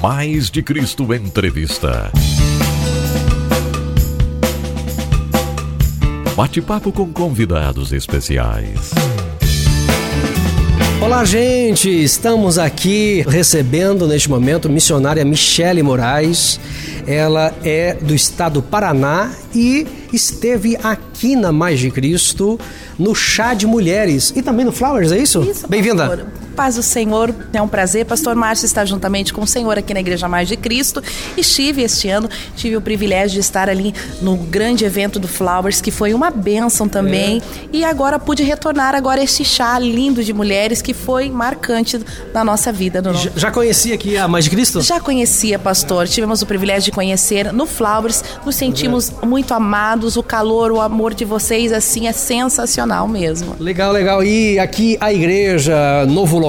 Mais de Cristo Entrevista. Bate-papo com convidados especiais. Olá, gente! Estamos aqui recebendo neste momento missionária Michele Moraes. Ela é do estado do Paraná e esteve aqui na Mais de Cristo, no Chá de Mulheres e também no Flowers, é isso? Isso, Bem-vinda. Paz do Senhor, é um prazer. Pastor Márcio está juntamente com o Senhor aqui na Igreja Mais de Cristo. Estive este ano, tive o privilégio de estar ali no grande evento do Flowers, que foi uma bênção também. É. E agora pude retornar agora este chá lindo de mulheres que foi marcante na nossa vida. No... Já, já conhecia aqui a Mais de Cristo? Já conhecia, pastor. Tivemos o privilégio de conhecer no Flowers. Nos sentimos é. muito amados. O calor, o amor de vocês, assim, é sensacional mesmo. Legal, legal. E aqui a igreja Novo local,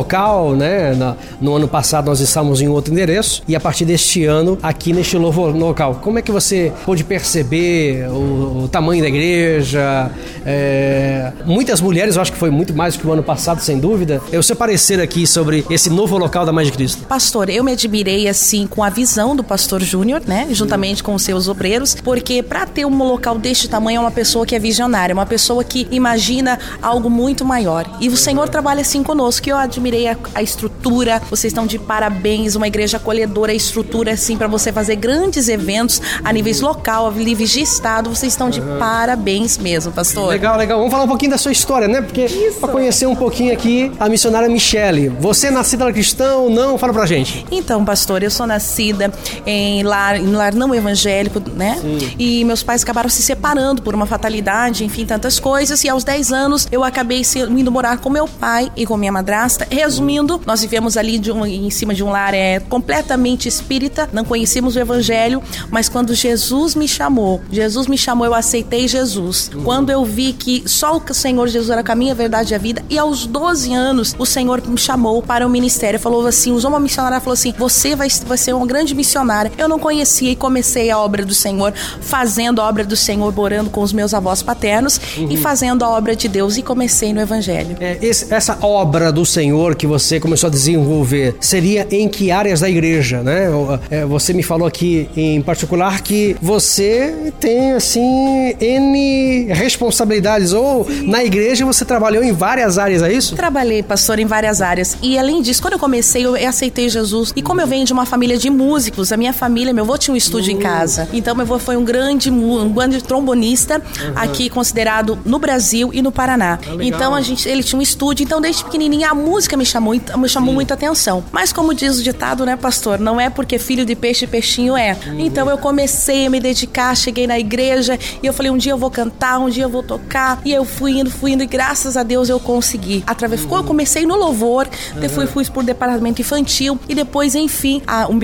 né? no ano passado nós estávamos em outro endereço e a partir deste ano aqui neste novo local. Como é que você pôde perceber o, o tamanho da igreja? É, muitas mulheres, eu acho que foi muito mais que o ano passado, sem dúvida. É o seu parecer aqui sobre esse novo local da Mais de Cristo. Pastor, eu me admirei assim com a visão do pastor Júnior, né? Juntamente com os seus obreiros, porque para ter um local deste tamanho é uma pessoa que é visionária, uma pessoa que imagina algo muito maior. E o Senhor trabalha assim conosco, que eu admiro admirei a, a estrutura. Vocês estão de parabéns, uma igreja acolhedora, a estrutura assim para você fazer grandes eventos a níveis local, a níveis de estado. Vocês estão de uhum. parabéns mesmo, pastor. Legal, legal. Vamos falar um pouquinho da sua história, né? Porque para conhecer um pouquinho aqui a missionária Michele. Você é nascida na cristão? Não? Fala pra gente. Então, pastor, eu sou nascida em lar, em lar não evangélico, né? Sim. E meus pais acabaram se separando por uma fatalidade, enfim, tantas coisas. E aos 10 anos eu acabei indo morar com meu pai e com minha madrasta Resumindo, nós vivemos ali um, em cima de um lar é, completamente espírita, não conhecíamos o evangelho, mas quando Jesus me chamou, Jesus me chamou, eu aceitei Jesus. Uhum. Quando eu vi que só o Senhor Jesus era a caminho, a verdade e a vida, e aos 12 anos o Senhor me chamou para o ministério, falou assim, usou uma missionária, falou assim, você vai, vai ser uma grande missionária. Eu não conhecia e comecei a obra do Senhor, fazendo a obra do Senhor, morando com os meus avós paternos uhum. e fazendo a obra de Deus e comecei no evangelho. É, esse, essa obra do Senhor Senhor que você começou a desenvolver seria em que áreas da igreja, né? É, você me falou aqui em particular que você tem assim N responsabilidades ou na igreja você trabalhou em várias áreas, é isso? Trabalhei, pastor, em várias áreas. E além disso, quando eu comecei, eu aceitei Jesus. E como eu venho de uma família de músicos, a minha família, meu avô tinha um estúdio uhum. em casa. Então meu avô foi um grande um grande trombonista uhum. aqui considerado no Brasil e no Paraná. Ah, então a gente ele tinha um estúdio, então desde pequenininha a música música me chamou, me chamou muita atenção. Mas como diz o ditado, né, pastor? Não é porque filho de peixe, peixinho é. Uhum. Então eu comecei a me dedicar, cheguei na igreja e eu falei, um dia eu vou cantar, um dia eu vou tocar. E eu fui indo, fui indo e graças a Deus eu consegui. Através, uhum. eu comecei no louvor, uhum. depois fui por departamento infantil e depois, enfim, a, um,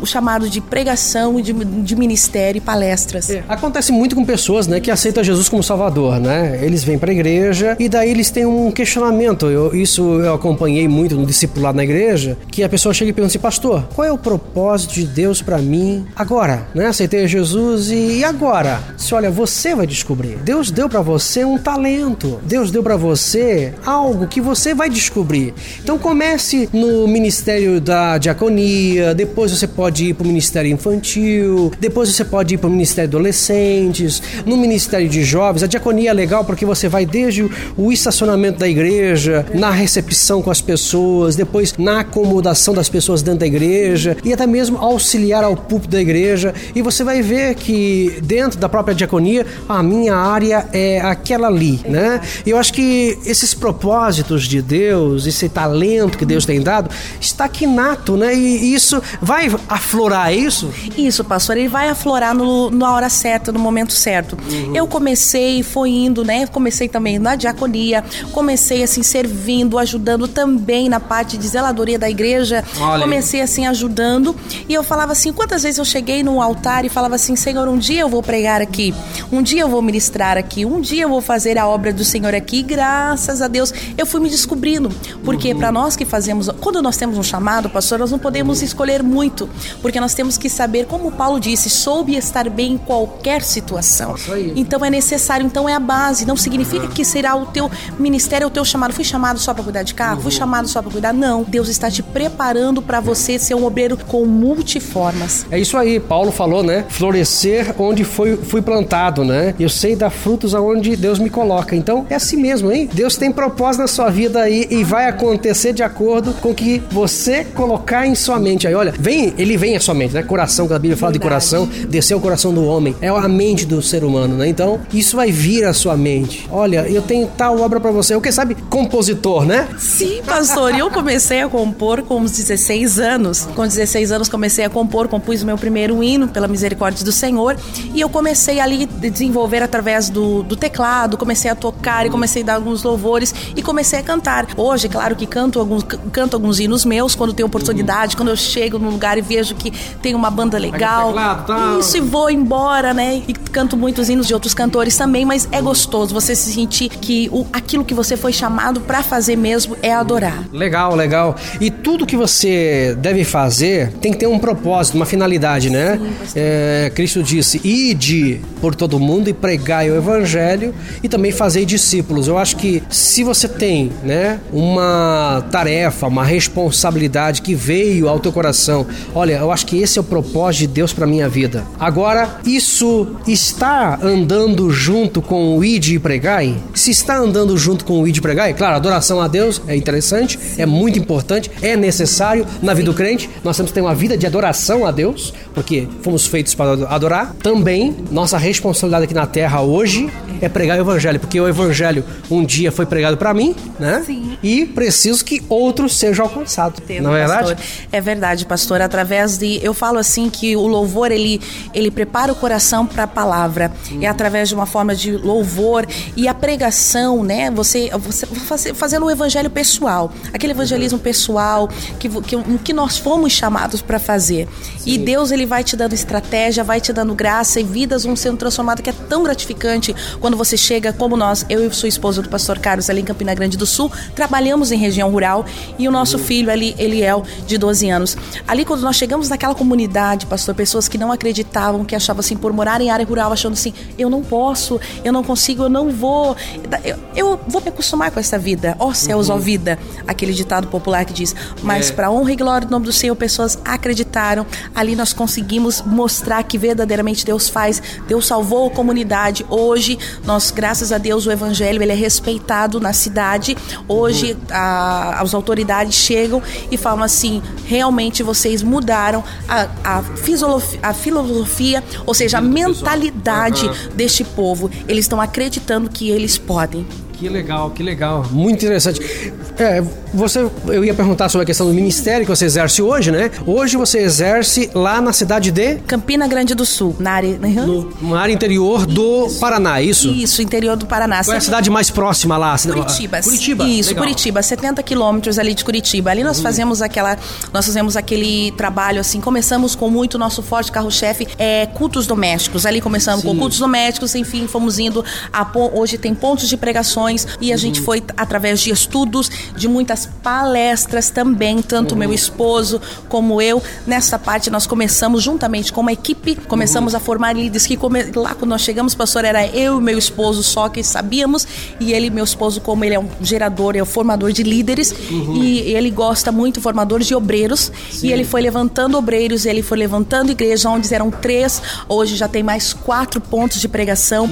um, chamado de pregação, de, de ministério e palestras. É. Acontece muito com pessoas, né, que aceitam Jesus como Salvador, né? Eles vêm para a igreja e daí eles têm um questionamento. Eu, isso eu acompanho acompanhei muito no discipulado na igreja, que a pessoa chega e pergunta assim, pastor, qual é o propósito de Deus para mim agora? Né? Aceitei Jesus e, agora? Se olha, você vai descobrir. Deus deu para você um talento. Deus deu para você algo que você vai descobrir. Então comece no ministério da diaconia, depois você pode ir para o ministério infantil, depois você pode ir para o ministério de adolescentes, no ministério de jovens. A diaconia é legal porque você vai desde o estacionamento da igreja, na recepção com as pessoas, depois na acomodação das pessoas dentro da igreja e até mesmo auxiliar ao púlpito da igreja. E você vai ver que dentro da própria diaconia, a minha área é aquela ali, né? E eu acho que esses propósitos de Deus, esse talento que Deus tem dado, está aqui nato, né? E isso vai aflorar, é isso? Isso, pastor, ele vai aflorar no, na hora certa, no momento certo. Uhum. Eu comecei, foi indo, né? Comecei também na diaconia, comecei assim servindo, ajudando também na parte de zeladoria da igreja. Olha. Comecei assim ajudando e eu falava assim, quantas vezes eu cheguei no altar e falava assim, Senhor, um dia eu vou pregar aqui, um dia eu vou ministrar aqui, um dia eu vou fazer a obra do Senhor aqui. E, graças a Deus, eu fui me descobrindo, porque uhum. para nós que fazemos, quando nós temos um chamado, pastor, nós não podemos escolher muito, porque nós temos que saber, como Paulo disse, soube estar bem em qualquer situação. Então é necessário, então é a base. Não significa que será o teu ministério, o teu chamado. Fui chamado só para cuidar de carro, fui chamado só para cuidar. Não, Deus está te preparando para você ser um obreiro com multiformas. É isso aí, Paulo falou, né? Florescer onde foi, fui plantado, né? Eu sei dar frutos aonde Deus me coloca. Então é assim mesmo, hein? Deus tem propósito na sua vida aí e vai acontecer de acordo com o que você colocar em sua mente. Aí, olha, vem, ele vem à sua mente, né? Coração, que a Bíblia fala Verdade. de coração, descer o coração do homem. É a mente do ser humano, né? Então, isso vai vir à sua mente. Olha, eu tenho tal obra para você. O que sabe? Compositor, né? Sim, pastor. Eu comecei a compor com uns 16 anos. Com 16 anos comecei a compor, compus o meu primeiro hino pela misericórdia do Senhor e eu comecei ali a desenvolver através do, do teclado, comecei a tocar e comecei a dar alguns louvores e comecei a cantar. Hoje, claro que canto alguns, canto alguns hinos meus quando tenho oportunidade, quando eu chego num lugar e vejo que tem uma banda legal. Teclado, tá. Isso e vou embora, né? E canto muitos hinos de outros cantores também, mas é gostoso você se sentir que o, aquilo que você foi chamado para fazer mesmo é adorar. Legal, legal. E tudo que você deve fazer tem que ter um propósito, uma finalidade, né? Sim, é, Cristo disse: ide por todo mundo e pregai o evangelho e também fazer discípulos. Eu acho que se você tem, né, uma tarefa, uma responsabilidade que veio ao teu coração, olha, eu acho que esse é o propósito de Deus para minha vida. Agora, isso está andando junto com o ide e pregai? Se está andando junto com o ide e pregai, claro, adoração a Deus é interessante, é muito importante, é necessário na vida do crente. Nós temos que ter uma vida de adoração a Deus, porque fomos feitos para adorar. Também, nossa responsabilidade aqui na terra hoje é pregar o evangelho, porque o evangelho um dia foi pregado para mim, né? Sim. E preciso que outros sejam alcançados. não é verdade? É verdade, pastor. Através de eu falo assim que o louvor ele ele prepara o coração para a palavra. Hum. É através de uma forma de louvor e a pregação, né? Você você fazendo o evangelho pessoal, aquele evangelismo pessoal que que, que nós fomos chamados para fazer. Sim. E Deus ele vai te dando estratégia, vai te dando graça e vidas vão sendo transformadas que é tão gratificante quando você chega como nós, eu e sua esposa do pastor Carlos ali em Campina Grande do Sul, trabalhamos em região rural e o nosso filho ali, Eliel, de 12 anos. Ali quando nós chegamos naquela comunidade, pastor, pessoas que não acreditavam, que achavam assim por morar em área rural, achando assim, eu não posso, eu não consigo, eu não vou, eu, eu vou me acostumar com essa vida. Ó oh, céus, ó uhum. oh, vida, aquele ditado popular que diz, mas é. para honra e glória do nome do Senhor, pessoas acreditaram. Ali nós conseguimos mostrar que verdadeiramente Deus faz, Deus salvou a comunidade. Hoje nós, graças a Deus, o evangelho ele é respeitado na cidade. Hoje a, as autoridades chegam e falam assim: realmente vocês mudaram a, a, a filosofia, ou seja, a mentalidade deste povo. Eles estão acreditando que eles podem. Que legal, que legal. Muito interessante. É, você, eu ia perguntar sobre a questão do ministério que você exerce hoje, né? Hoje você exerce lá na cidade de Campina Grande do Sul, na área, no, na área interior do isso. Paraná, é isso? Isso, interior do Paraná. Qual é a cidade mais próxima lá? Curitiba. Curitiba. Isso, legal. Curitiba, 70 quilômetros ali de Curitiba. Ali nós uhum. fazemos aquela, nós fazemos aquele trabalho assim. Começamos com muito nosso forte carro-chefe é cultos domésticos. Ali começamos Sim. com cultos domésticos, enfim, fomos indo a hoje tem pontos de pregações e a uhum. gente foi através de estudos, de muitas palestras também, tanto uhum. meu esposo como eu. Nessa parte nós começamos juntamente com uma equipe, começamos uhum. a formar líderes que come... lá quando nós chegamos, pastor, era eu e meu esposo só que sabíamos e ele, meu esposo, como ele é um gerador, é um formador de líderes uhum. e ele gosta muito formadores de obreiros Sim. e ele foi levantando obreiros, ele foi levantando igrejas onde eram três, hoje já tem mais quatro pontos de pregação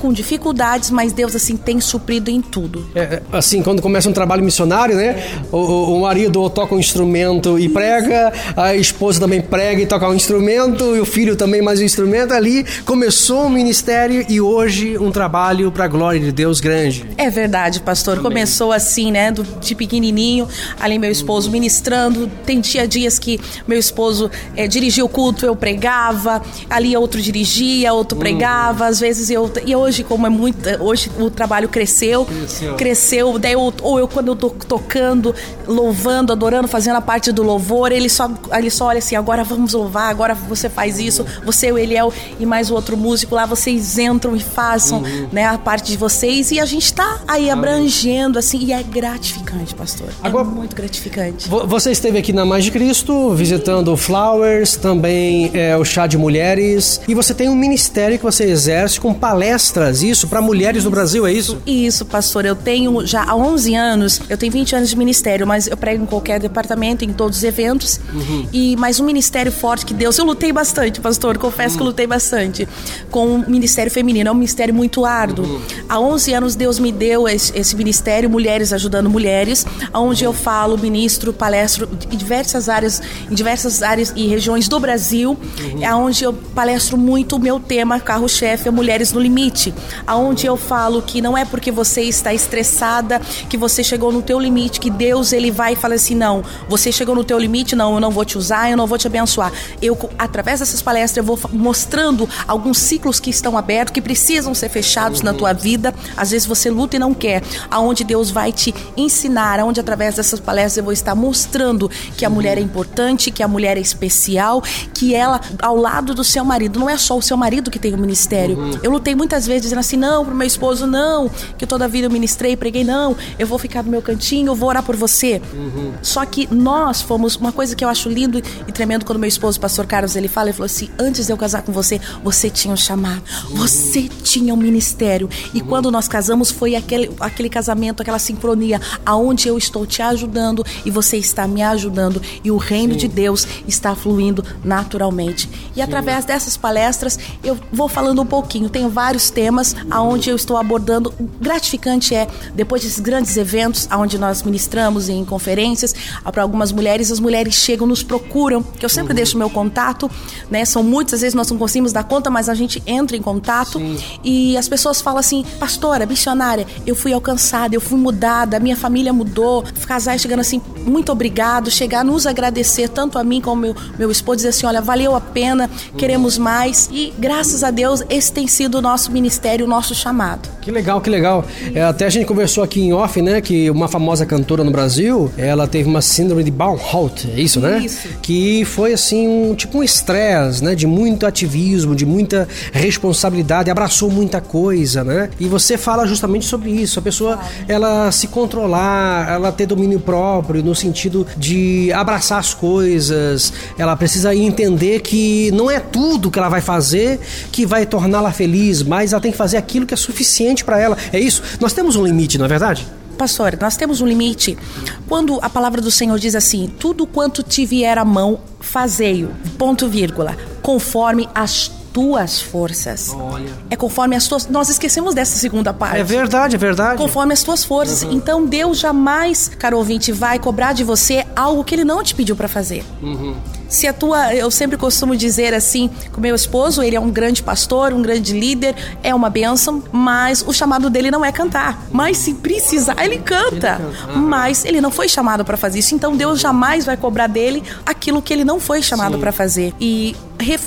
com dificuldades, mas Deus assim tem suprido em tudo. É, assim, quando começa um trabalho missionário, né? O, o marido toca um instrumento e prega, a esposa também prega e toca um instrumento, e o filho também mais um instrumento. Ali começou um ministério e hoje um trabalho para a glória de Deus grande. É verdade, pastor. Amém. Começou assim, né? Do, de pequenininho, ali meu esposo ministrando. Tem tinha dias que meu esposo é, dirigia o culto, eu pregava. Ali outro dirigia, outro hum. pregava. Às vezes eu. E hoje, como é muito. Hoje o trabalho cresceu cresceu, cresceu. cresceu. Daí eu, ou eu, quando eu tô tocando, louvando, adorando, fazendo a parte do louvor, ele só, ele só olha assim: agora vamos louvar, agora você faz isso, você, o Eliel e mais o outro músico lá, vocês entram e façam uhum. né, a parte de vocês. E a gente tá aí abrangendo, assim, e é gratificante, pastor. É agora, muito gratificante. Você esteve aqui na Mais de Cristo, visitando o Flowers, também é, o Chá de Mulheres, e você tem um ministério que você exerce com palestras, isso, para mulheres no Brasil, é isso? Isso isso, pastor. Eu tenho já há 11 anos, eu tenho 20 anos de ministério, mas eu prego em qualquer departamento, em todos os eventos. Uhum. E mais um ministério forte que Deus, eu lutei bastante, pastor, confesso uhum. que eu lutei bastante com o ministério feminino. É um ministério muito árduo. Uhum. Há 11 anos Deus me deu esse, esse ministério, Mulheres Ajudando Mulheres, onde eu falo, ministro, palestro em diversas áreas, em diversas áreas e regiões do Brasil, uhum. é onde eu palestro muito o meu tema carro-chefe é Mulheres no Limite, aonde eu falo que não é porque você está estressada que você chegou no teu limite que Deus ele vai e fala assim, não, você chegou no teu limite, não, eu não vou te usar, eu não vou te abençoar. Eu através dessas palestras eu vou mostrando alguns ciclos que estão abertos, que precisam ser fechados uhum. na tua vida. Às vezes você luta e não quer, aonde Deus vai te ensinar, aonde através dessas palestras eu vou estar mostrando que a uhum. mulher é importante, que a mulher é especial, que ela ao lado do seu marido, não é só o seu marido que tem o ministério. Uhum. Eu lutei muitas vezes dizendo assim, não, pro meu esposo não, que toda a vida eu ministrei, preguei, não, eu vou ficar no meu cantinho, eu vou orar por você. Uhum. Só que nós fomos, uma coisa que eu acho lindo e tremendo quando meu esposo, o pastor Carlos, ele fala, ele falou assim, antes de eu casar com você, você tinha um chamado, uhum. você tinha um ministério. E uhum. quando nós casamos, foi aquele, aquele casamento, aquela sincronia, aonde eu estou te ajudando e você está me ajudando e o reino Sim. de Deus está fluindo naturalmente. E Sim. através dessas palestras, eu vou falando um pouquinho, tenho vários temas aonde eu estou abordando. O gratificante é, depois desses grandes eventos, aonde nós ministramos em conferências, para algumas mulheres, as mulheres chegam, nos procuram, que eu sempre uhum. deixo meu contato, né? São muitas, às vezes nós não conseguimos dar conta, mas a gente entra em contato Sim. e as pessoas falam assim, pastora, missionária, eu fui alcançada, eu fui mudada, minha família mudou. Casais chegando assim, muito obrigado, chegar a nos agradecer, tanto a mim como meu, meu esposo, dizer assim, olha, valeu a pena, queremos mais. E graças a Deus, esse tem sido o nosso ministério, o nosso chamado. Que legal, que legal. É, até a gente conversou aqui em off, né, que uma famosa cantora no Brasil, ela teve uma síndrome de Baumhout, é isso, né? Isso. Que foi assim, um, tipo um estresse, né, de muito ativismo, de muita responsabilidade, abraçou muita coisa, né? E você fala justamente sobre isso, a pessoa ela se controlar, ela ter domínio próprio no sentido de abraçar as coisas, ela precisa entender que não é tudo que ela vai fazer que vai torná-la feliz, mas ela tem que fazer aquilo que é suficiente para ela. É isso? Nós temos um limite, não é verdade? Pastor, nós temos um limite. Quando a palavra do Senhor diz assim: tudo quanto te vier à mão, fazei-o, ponto vírgula, conforme as tuas forças. Olha. É conforme as tuas. Nós esquecemos dessa segunda parte. É verdade, é verdade. Conforme as tuas forças. Uhum. Então Deus jamais, caro ouvinte, vai cobrar de você algo que Ele não te pediu para fazer. Uhum se a tua, eu sempre costumo dizer assim, com meu esposo, ele é um grande pastor, um grande líder, é uma bênção, mas o chamado dele não é cantar. Mas se precisar, ele canta. Ele canta. Mas ele não foi chamado para fazer isso, então Deus jamais vai cobrar dele aquilo que ele não foi chamado para fazer. E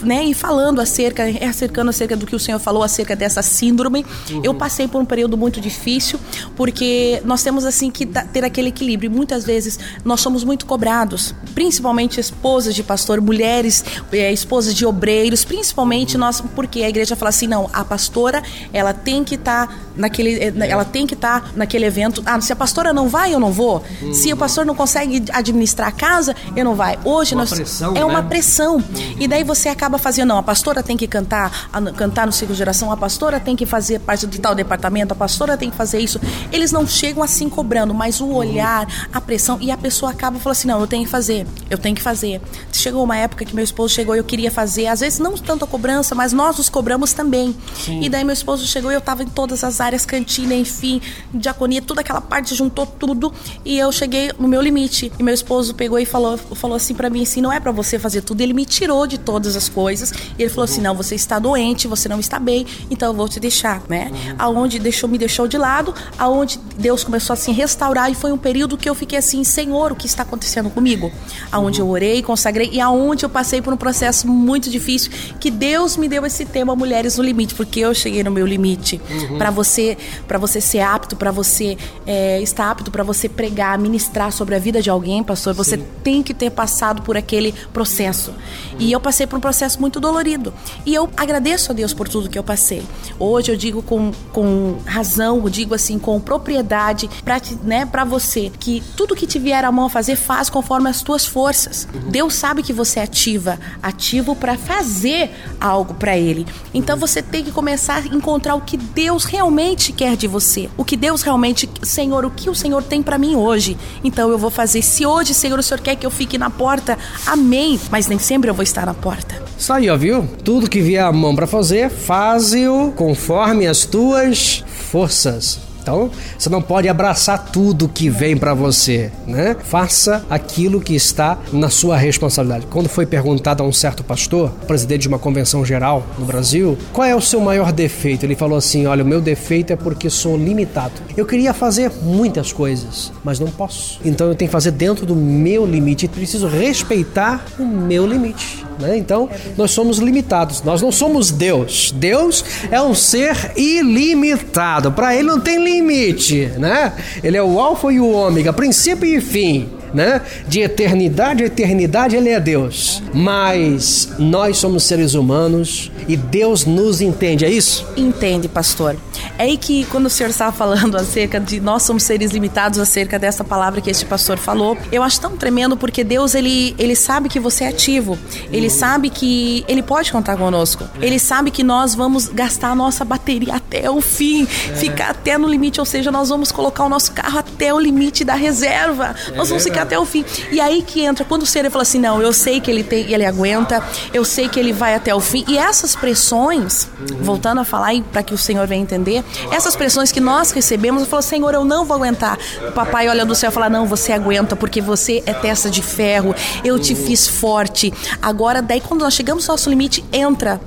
né, e falando acerca, acercando acerca do que o senhor falou acerca dessa síndrome, uhum. eu passei por um período muito difícil, porque nós temos assim que ter aquele equilíbrio. Muitas vezes nós somos muito cobrados, principalmente esposas de pastor, mulheres, é, esposas de obreiros, principalmente nós, porque a igreja fala assim, não, a pastora, ela tem que estar tá naquele, eh, ela tem que estar tá naquele evento. Ah, se a pastora não vai, eu não vou. Uhum. Se o pastor não consegue administrar a casa, eu não vai. Hoje uma nós pressão, é né? uma pressão. Uhum. E daí você acaba fazendo, não, a pastora tem que cantar, a, cantar no ciclo de geração, a pastora tem que fazer parte de tal departamento, a pastora tem que fazer isso. Eles não chegam assim cobrando, mas o olhar, a pressão, e a pessoa acaba falando assim, não, eu tenho que fazer, eu tenho que fazer. Chegou uma época que meu esposo chegou e eu queria fazer, às vezes não tanto a cobrança, mas nós nos cobramos também. Sim. E daí meu esposo chegou e eu estava em todas as áreas, cantina, enfim, diaconia, toda aquela parte, juntou tudo. E eu cheguei no meu limite. E meu esposo pegou e falou, falou assim para mim assim: não é para você fazer tudo. Ele me tirou de todas as coisas. E ele falou assim: não, você está doente, você não está bem, então eu vou te deixar, né? Uhum. Aonde deixou, me deixou de lado, aonde Deus começou a se restaurar. E foi um período que eu fiquei assim: Senhor, o que está acontecendo comigo? Aonde uhum. eu orei, consagrei e aonde eu passei por um processo muito difícil que Deus me deu esse tema Mulheres no Limite, porque eu cheguei no meu limite. Uhum. Para você para você ser apto, para você é, estar apto para você pregar, ministrar sobre a vida de alguém, pastor, você Sim. tem que ter passado por aquele processo. Uhum. E eu passei por um processo muito dolorido. E eu agradeço a Deus por tudo que eu passei. Hoje eu digo com, com razão, eu digo assim, com propriedade para né, você que tudo que te vier a mão fazer, faz conforme as tuas forças. Deus sabe sabe que você é ativa, ativo para fazer algo para ele. Então você tem que começar a encontrar o que Deus realmente quer de você. O que Deus realmente, Senhor, o que o Senhor tem para mim hoje? Então eu vou fazer. Se hoje, Senhor, o Senhor quer que eu fique na porta, amém. Mas nem sempre eu vou estar na porta. Isso aí, ó, viu? Tudo que vier a mão para fazer, faze-o conforme as tuas forças. Então, você não pode abraçar tudo que vem para você, né? Faça aquilo que está na sua responsabilidade. Quando foi perguntado a um certo pastor, presidente de uma convenção geral no Brasil, qual é o seu maior defeito? Ele falou assim: "Olha, o meu defeito é porque sou limitado. Eu queria fazer muitas coisas, mas não posso. Então eu tenho que fazer dentro do meu limite e preciso respeitar o meu limite." Né? Então, nós somos limitados. Nós não somos Deus. Deus é um ser ilimitado. Para ele não tem limite né? Ele é o alfa e o ômega, princípio e fim né? De eternidade a eternidade, ele é Deus. Mas nós somos seres humanos e Deus nos entende, é isso? Entende, pastor. É aí que quando o senhor estava falando acerca de nós somos seres limitados acerca dessa palavra que este pastor falou, eu acho tão tremendo porque Deus ele, ele sabe que você é ativo. Ele uhum. sabe que ele pode contar conosco. Ele sabe que nós vamos gastar a nossa bateria até o fim, é. ficar até no limite, ou seja, nós vamos colocar o nosso carro até o limite da reserva. É nós vamos ficar até o fim. E aí que entra, quando o Senhor fala assim, não, eu sei que ele tem, ele aguenta, eu sei que ele vai até o fim. E essas pressões, uhum. voltando a falar para que o Senhor venha entender, essas pressões que nós recebemos, eu falo, Senhor, eu não vou aguentar. O papai olha do céu e fala, não, você aguenta, porque você é testa de ferro, eu te fiz forte. Agora, daí quando nós chegamos ao nosso limite, entra.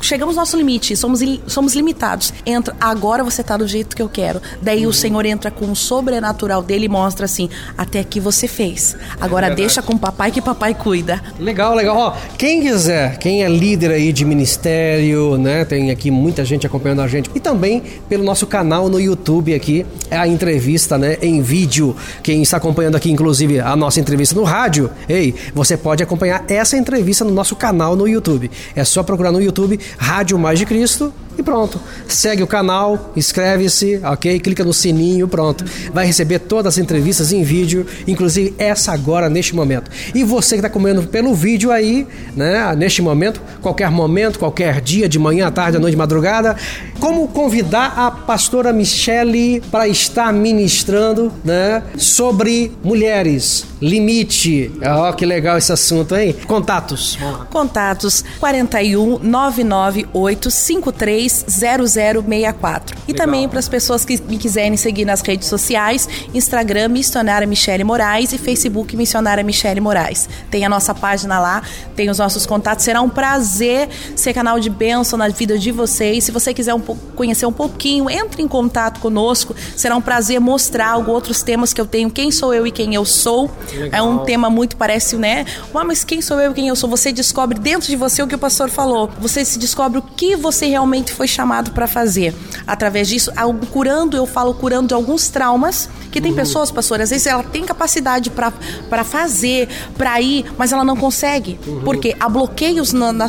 Chegamos ao nosso limite, somos, somos limitados. Entra, agora você tá do jeito que eu quero. Daí o Senhor entra com o sobrenatural dele e mostra assim, até aqui você fez. Agora é deixa com o papai que papai cuida. Legal, legal. Ó, quem quiser, quem é líder aí de ministério, né? Tem aqui muita gente acompanhando a gente. E também pelo nosso canal no YouTube aqui, é a entrevista, né? Em vídeo. Quem está acompanhando aqui, inclusive, a nossa entrevista no rádio, ei, você pode acompanhar essa entrevista no nosso canal no YouTube. É só procurar no YouTube Rádio Mais de Cristo e pronto. Segue o canal, inscreve-se, ok? Clica no sininho, pronto. Vai receber todas as entrevistas em vídeo, inclusive essa agora, neste momento. E você que está comendo pelo vídeo aí, né? Neste momento, qualquer momento, qualquer dia, de manhã, à tarde, à noite, madrugada, como convidar a pastora Michele para estar ministrando, né? Sobre mulheres, limite. Ó, oh, que legal esse assunto, hein? Contatos. Contatos 41 998 53 0064. E Legal. também para as pessoas que me quiserem seguir nas redes sociais, Instagram Missionária Michele Moraes e Facebook Missionária Michele Moraes. Tem a nossa página lá, tem os nossos contatos. Será um prazer ser canal de bênção na vida de vocês. Se você quiser um conhecer um pouquinho, entre em contato conosco. Será um prazer mostrar alguns outros temas que eu tenho. Quem sou eu e quem eu sou. Legal. É um tema muito parece, né? mas quem sou eu e quem eu sou? Você descobre dentro de você o que o pastor falou. Você se descobre o que você realmente foi chamado para fazer. Através disso, curando, eu falo curando de alguns traumas, que tem pessoas, pastor, às vezes ela tem capacidade para fazer, para ir, mas ela não consegue. Uhum. Porque há bloqueios na, na,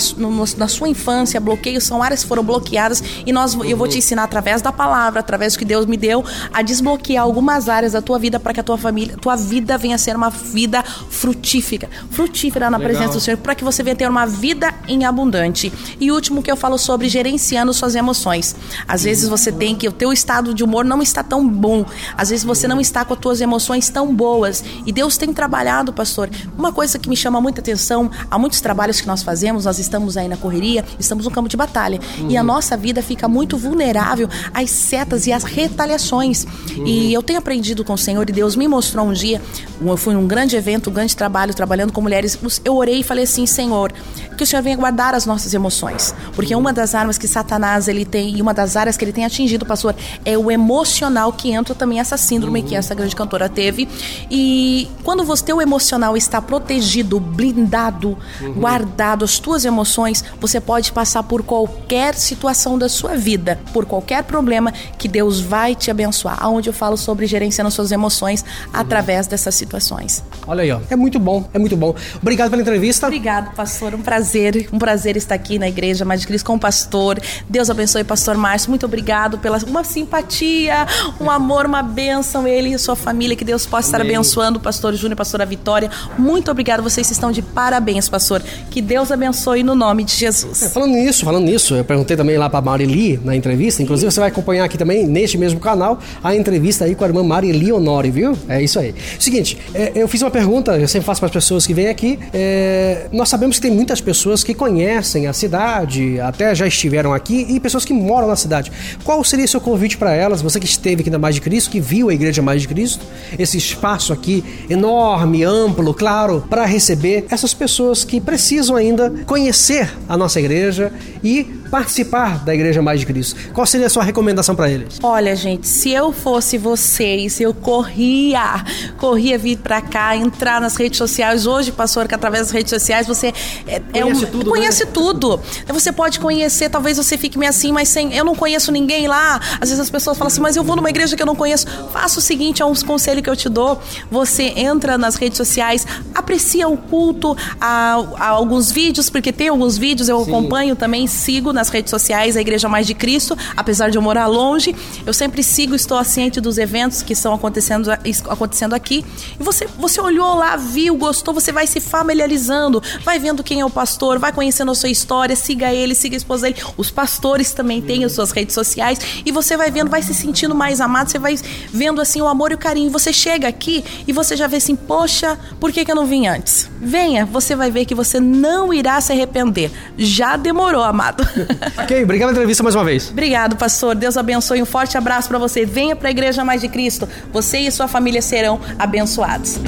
na, sua infância, bloqueios são áreas que foram bloqueadas, e nós, uhum. eu vou te ensinar através da palavra, através do que Deus me deu, a desbloquear algumas áreas da tua vida para que a tua família, tua vida venha a ser uma vida frutífera, frutífera na Legal. presença do Senhor, para que você venha ter uma vida em abundante. E último que eu falo sobre gerenciando suas emoções. Às vezes você tem que o teu estado de humor não está tão bom. Às vezes você não está com as tuas emoções tão boas. E Deus tem trabalhado, pastor. Uma coisa que me chama muita atenção, há muitos trabalhos que nós fazemos, nós estamos aí na correria, estamos no campo de batalha. Uhum. E a nossa vida fica muito vulnerável às setas e às retaliações. Uhum. E eu tenho aprendido com o Senhor e Deus me mostrou um dia, eu fui num grande evento, um grande trabalho, trabalhando com mulheres. Eu orei e falei assim, Senhor, que o Senhor venha guardar as nossas emoções. Porque uma das armas que Satanás ele tem, e uma das áreas que ele tem atingido, pastor, é o emocional, que entra também essa síndrome uhum. Que essa grande cantora teve. E quando você teu emocional está protegido, blindado, uhum. guardado, as tuas emoções, você pode passar por qualquer situação da sua vida, por qualquer problema que Deus vai te abençoar. Aonde eu falo sobre gerenciando suas emoções uhum. através dessas situações. Olha aí, ó. É muito bom, é muito bom. Obrigado pela entrevista. Obrigado, pastor. Um prazer prazer, um prazer estar aqui na Igreja Mais de Cristo com o pastor. Deus abençoe, pastor Márcio. Muito obrigado pela uma simpatia, um amor, uma bênção. ele e sua família, que Deus possa Amém. estar abençoando o pastor Júnior, a pastora Vitória. Muito obrigado, vocês estão de parabéns, pastor. Que Deus abençoe no nome de Jesus. É, falando nisso, falando nisso, eu perguntei também lá para Marili na entrevista, inclusive você vai acompanhar aqui também, neste mesmo canal, a entrevista aí com a irmã Marili Honori, viu? É isso aí. Seguinte, é, eu fiz uma pergunta, eu sempre faço para as pessoas que vêm aqui. É, nós sabemos que tem muitas pessoas que conhecem a cidade, até já estiveram aqui, e pessoas que moram na cidade. Qual seria seu convite para elas? Você que esteve aqui na Mais de Cristo, que viu a Igreja Mais de Cristo, esse espaço aqui enorme, amplo, claro, para receber essas pessoas que precisam ainda conhecer a nossa igreja e participar da Igreja Mais de Cristo. Qual seria a sua recomendação para eles? Olha, gente, se eu fosse vocês, eu corria, corria vir para cá, entrar nas redes sociais. Hoje, pastor, que através das redes sociais você é, é conhece um, tudo, conhece né? tudo. Você pode conhecer, talvez você fique meio assim, mas sem, eu não conheço ninguém lá. Às vezes as pessoas falam assim, mas eu vou numa igreja que eu não conheço. Faça o seguinte, é um conselho que eu te dou. Você entra nas redes sociais, aprecia o culto, a, a alguns vídeos, porque tem alguns vídeos eu Sim. acompanho também, sigo nas redes sociais a Igreja Mais de Cristo, apesar de eu morar longe, eu sempre sigo, estou ciente dos eventos que estão acontecendo, acontecendo aqui. E você, você olhou lá, viu, gostou, você vai se familiarizando, vai vendo quem é o pastor, vai conhecendo a sua história, siga ele, siga a esposa dele. Os pastores também têm as suas redes sociais e você vai vendo, vai se sentindo mais amado, você vai vendo assim o amor e o carinho. Você chega aqui e você já vê assim, poxa, por que, que eu não vim antes? Venha, você vai ver que você não irá se arrepender. Já demorou, amado. ok, obrigado pela entrevista mais uma vez. Obrigado, pastor. Deus abençoe. Um forte abraço para você. Venha para a Igreja Mais de Cristo. Você e sua família serão abençoados.